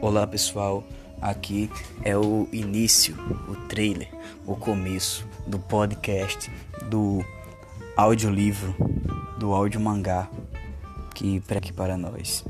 Olá pessoal, aqui é o início, o trailer, o começo do podcast, do audiolivro, do audiomangá que que aqui para nós.